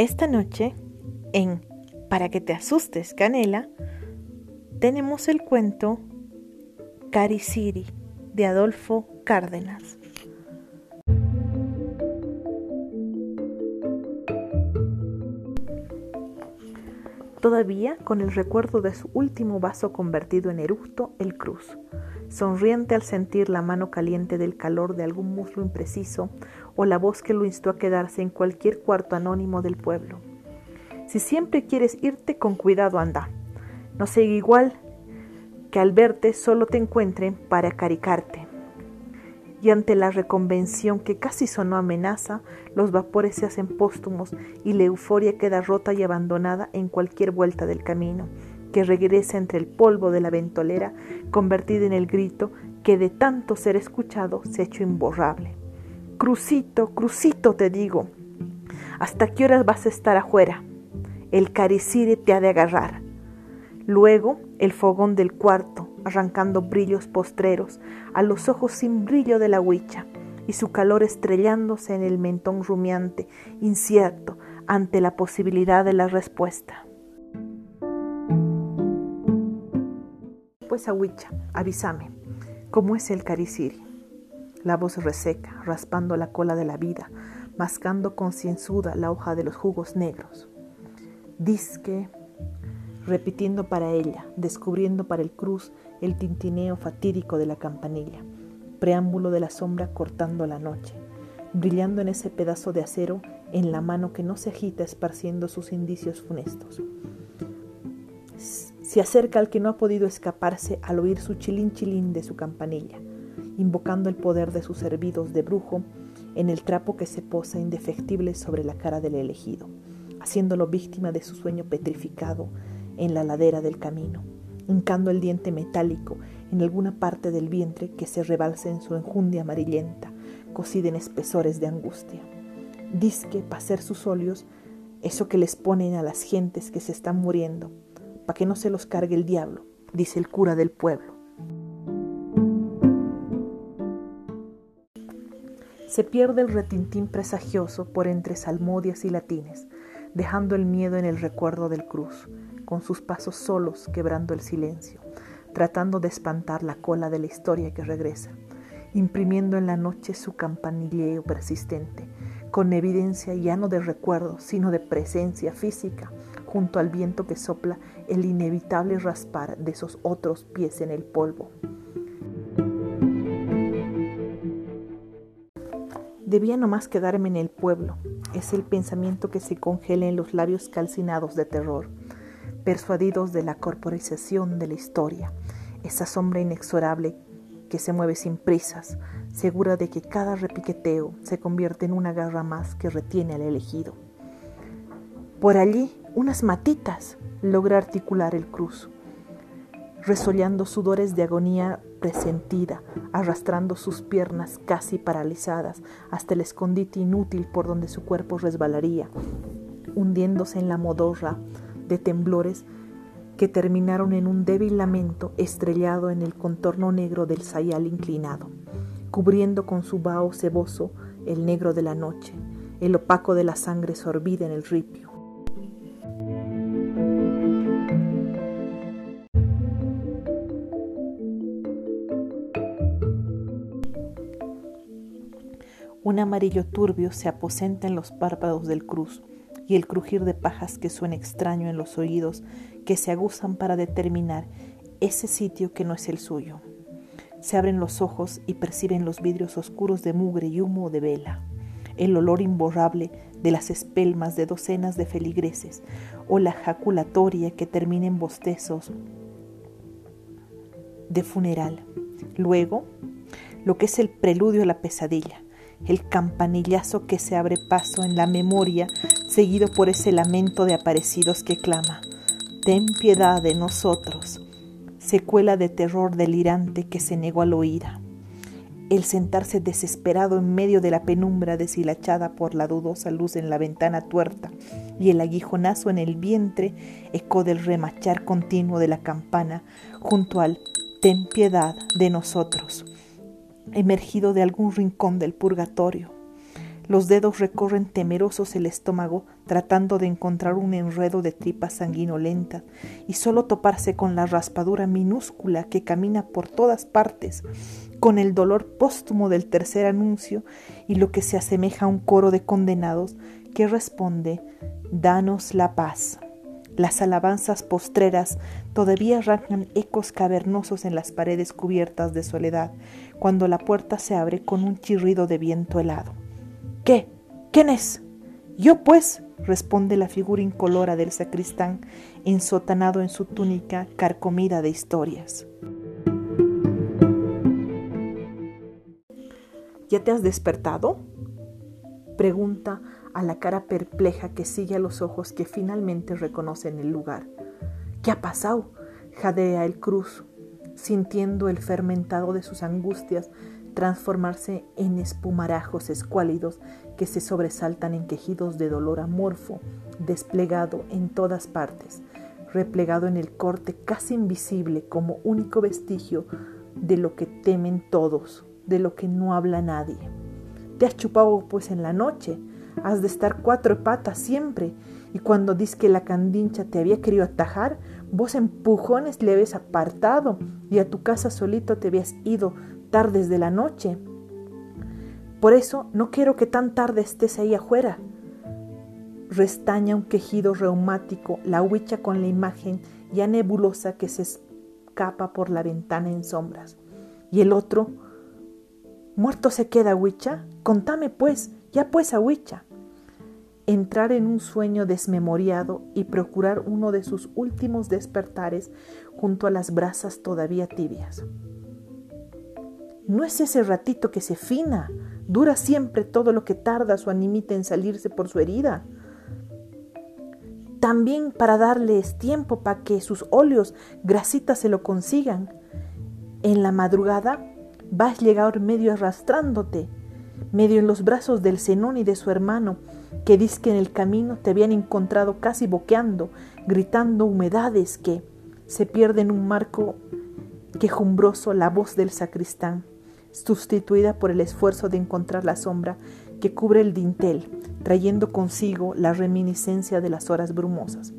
Esta noche, en Para que te asustes, Canela, tenemos el cuento Cariciri de Adolfo Cárdenas. Todavía con el recuerdo de su último vaso convertido en eructo, el cruz sonriente al sentir la mano caliente del calor de algún muslo impreciso o la voz que lo instó a quedarse en cualquier cuarto anónimo del pueblo. Si siempre quieres irte, con cuidado anda. No sea igual que al verte solo te encuentren para acaricarte. Y ante la reconvención que casi sonó amenaza, los vapores se hacen póstumos y la euforia queda rota y abandonada en cualquier vuelta del camino, que regresa entre el polvo de la ventolera, convertida en el grito que de tanto ser escuchado se ha hecho imborrable. Crucito, crucito, te digo, ¿hasta qué horas vas a estar afuera? El caricire te ha de agarrar. Luego el fogón del cuarto, arrancando brillos postreros a los ojos sin brillo de la huicha, y su calor estrellándose en el mentón rumiante, incierto, ante la posibilidad de la respuesta. Pues agüicha, avísame, ¿cómo es el cariciri? La voz reseca, raspando la cola de la vida, mascando concienzuda la hoja de los jugos negros. Disque, repitiendo para ella, descubriendo para el cruz el tintineo fatídico de la campanilla, preámbulo de la sombra cortando la noche, brillando en ese pedazo de acero en la mano que no se agita esparciendo sus indicios funestos se acerca al que no ha podido escaparse al oír su chilín chilín de su campanilla, invocando el poder de sus servidos de brujo en el trapo que se posa indefectible sobre la cara del elegido, haciéndolo víctima de su sueño petrificado en la ladera del camino, hincando el diente metálico en alguna parte del vientre que se rebalsa en su enjundia amarillenta, cocida en espesores de angustia. Disque, para ser sus óleos, eso que les ponen a las gentes que se están muriendo, para que no se los cargue el diablo, dice el cura del pueblo. Se pierde el retintín presagioso por entre salmodias y latines, dejando el miedo en el recuerdo del cruz, con sus pasos solos quebrando el silencio, tratando de espantar la cola de la historia que regresa, imprimiendo en la noche su campanilleo persistente, con evidencia ya no de recuerdo, sino de presencia física, junto al viento que sopla el inevitable raspar de esos otros pies en el polvo. Debía nomás quedarme en el pueblo, es el pensamiento que se congela en los labios calcinados de terror, persuadidos de la corporización de la historia, esa sombra inexorable que se mueve sin prisas, segura de que cada repiqueteo se convierte en una garra más que retiene al elegido. Por allí unas matitas, logra articular el cruz, resollando sudores de agonía presentida, arrastrando sus piernas casi paralizadas hasta el escondite inútil por donde su cuerpo resbalaría, hundiéndose en la modorra de temblores que terminaron en un débil lamento estrellado en el contorno negro del sayal inclinado, cubriendo con su vaho ceboso el negro de la noche, el opaco de la sangre sorbida en el ripio Un amarillo turbio se aposenta en los párpados del cruz y el crujir de pajas que suena extraño en los oídos que se aguzan para determinar ese sitio que no es el suyo. Se abren los ojos y perciben los vidrios oscuros de mugre y humo de vela, el olor imborrable de las espelmas de docenas de feligreses o la jaculatoria que termina en bostezos de funeral. Luego, lo que es el preludio a la pesadilla, el campanillazo que se abre paso en la memoria, seguido por ese lamento de aparecidos que clama, Ten piedad de nosotros, secuela de terror delirante que se negó al oír. El sentarse desesperado en medio de la penumbra deshilachada por la dudosa luz en la ventana tuerta y el aguijonazo en el vientre, eco del remachar continuo de la campana junto al Ten piedad de nosotros emergido de algún rincón del purgatorio. Los dedos recorren temerosos el estómago tratando de encontrar un enredo de tripas sanguinolentas y solo toparse con la raspadura minúscula que camina por todas partes, con el dolor póstumo del tercer anuncio y lo que se asemeja a un coro de condenados que responde, Danos la paz. Las alabanzas postreras todavía arrancan ecos cavernosos en las paredes cubiertas de soledad, cuando la puerta se abre con un chirrido de viento helado. ¿Qué? ¿Quién es? Yo pues, responde la figura incolora del sacristán, ensotanado en su túnica carcomida de historias. ¿Ya te has despertado? Pregunta a la cara perpleja que sigue a los ojos que finalmente reconocen el lugar. ¿Qué ha pasado? jadea el cruz, sintiendo el fermentado de sus angustias transformarse en espumarajos escuálidos que se sobresaltan en quejidos de dolor amorfo, desplegado en todas partes, replegado en el corte casi invisible como único vestigio de lo que temen todos, de lo que no habla nadie. Te has chupado pues en la noche, has de estar cuatro patas siempre, y cuando dices que la candincha te había querido atajar, vos empujones le habías apartado y a tu casa solito te habías ido tardes de la noche. Por eso no quiero que tan tarde estés ahí afuera. Restaña un quejido reumático la huicha con la imagen ya nebulosa que se escapa por la ventana en sombras. Y el otro, muerto se queda, huicha. Contame pues, ya pues, a huicha. Entrar en un sueño desmemoriado y procurar uno de sus últimos despertares junto a las brasas todavía tibias. No es ese ratito que se fina, dura siempre todo lo que tarda su animita en salirse por su herida. También para darles tiempo para que sus óleos grasitas se lo consigan. En la madrugada vas llegar medio arrastrándote, medio en los brazos del Zenón y de su hermano, que dice que en el camino te habían encontrado casi boqueando, gritando humedades que se pierde en un marco quejumbroso la voz del sacristán sustituida por el esfuerzo de encontrar la sombra que cubre el dintel, trayendo consigo la reminiscencia de las horas brumosas.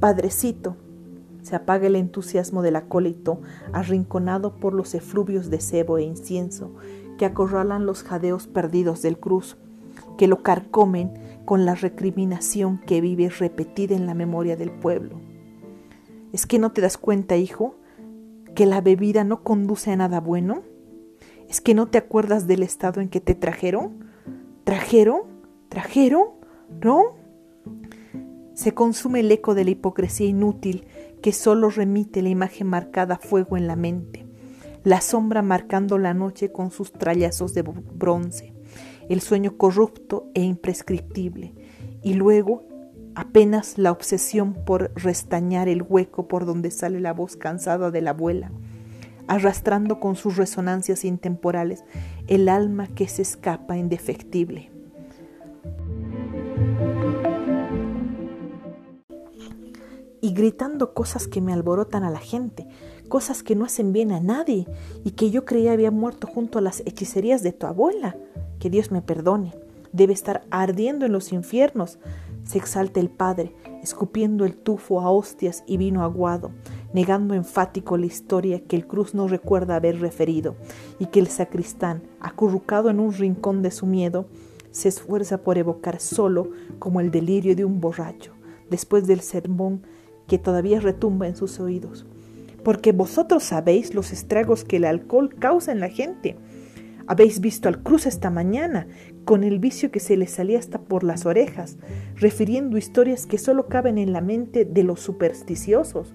Padrecito, se apaga el entusiasmo del acólito, arrinconado por los efluvios de cebo e incienso que acorralan los jadeos perdidos del cruz, que lo carcomen con la recriminación que vive repetida en la memoria del pueblo. ¿Es que no te das cuenta, hijo, que la bebida no conduce a nada bueno? ¿Es que no te acuerdas del estado en que te trajeron? ¿Trajeron? ¿Trajeron? ¿No? Se consume el eco de la hipocresía inútil que solo remite la imagen marcada a fuego en la mente, la sombra marcando la noche con sus trallazos de bronce, el sueño corrupto e imprescriptible, y luego apenas la obsesión por restañar el hueco por donde sale la voz cansada de la abuela, arrastrando con sus resonancias intemporales el alma que se escapa indefectible. Y gritando cosas que me alborotan a la gente, cosas que no hacen bien a nadie y que yo creía había muerto junto a las hechicerías de tu abuela. Que Dios me perdone. Debe estar ardiendo en los infiernos. Se exalta el Padre, escupiendo el tufo a hostias y vino aguado, negando enfático la historia que el cruz no recuerda haber referido, y que el sacristán, acurrucado en un rincón de su miedo, se esfuerza por evocar solo como el delirio de un borracho, después del sermón que todavía retumba en sus oídos. Porque vosotros sabéis los estragos que el alcohol causa en la gente. Habéis visto al cruz esta mañana, con el vicio que se le salía hasta por las orejas, refiriendo historias que solo caben en la mente de los supersticiosos,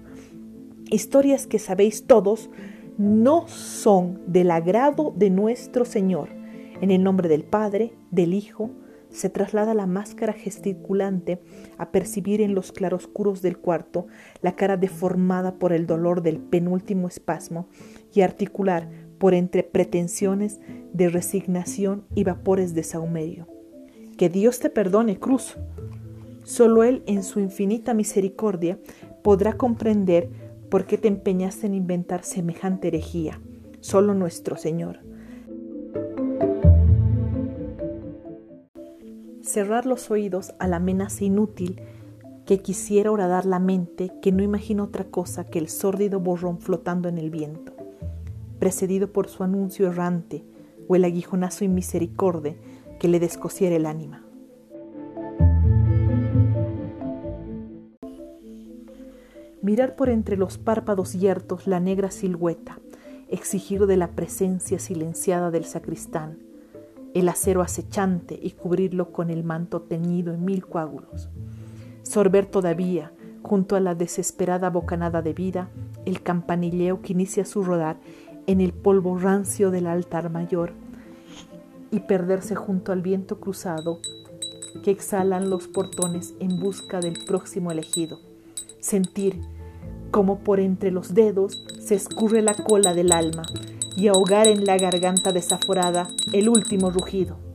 historias que sabéis todos no son del agrado de nuestro Señor. En el nombre del Padre, del Hijo, se traslada la máscara gesticulante a percibir en los claroscuros del cuarto la cara deformada por el dolor del penúltimo espasmo y articular por entre pretensiones de resignación y vapores de saumerio. Que Dios te perdone, Cruz. Solo Él, en su infinita misericordia, podrá comprender ¿Por qué te empeñaste en inventar semejante herejía? Solo nuestro Señor. Cerrar los oídos a la amenaza inútil que quisiera horadar la mente que no imagina otra cosa que el sórdido borrón flotando en el viento, precedido por su anuncio errante o el aguijonazo inmisericorde que le descosiera el ánima. Mirar por entre los párpados yertos la negra silueta, exigir de la presencia silenciada del sacristán, el acero acechante y cubrirlo con el manto teñido en mil coágulos sorber todavía, junto a la desesperada bocanada de vida, el campanilleo que inicia su rodar en el polvo rancio del altar mayor y perderse junto al viento cruzado que exhalan los portones en busca del próximo elegido. Sentir como por entre los dedos se escurre la cola del alma y ahogar en la garganta desaforada el último rugido.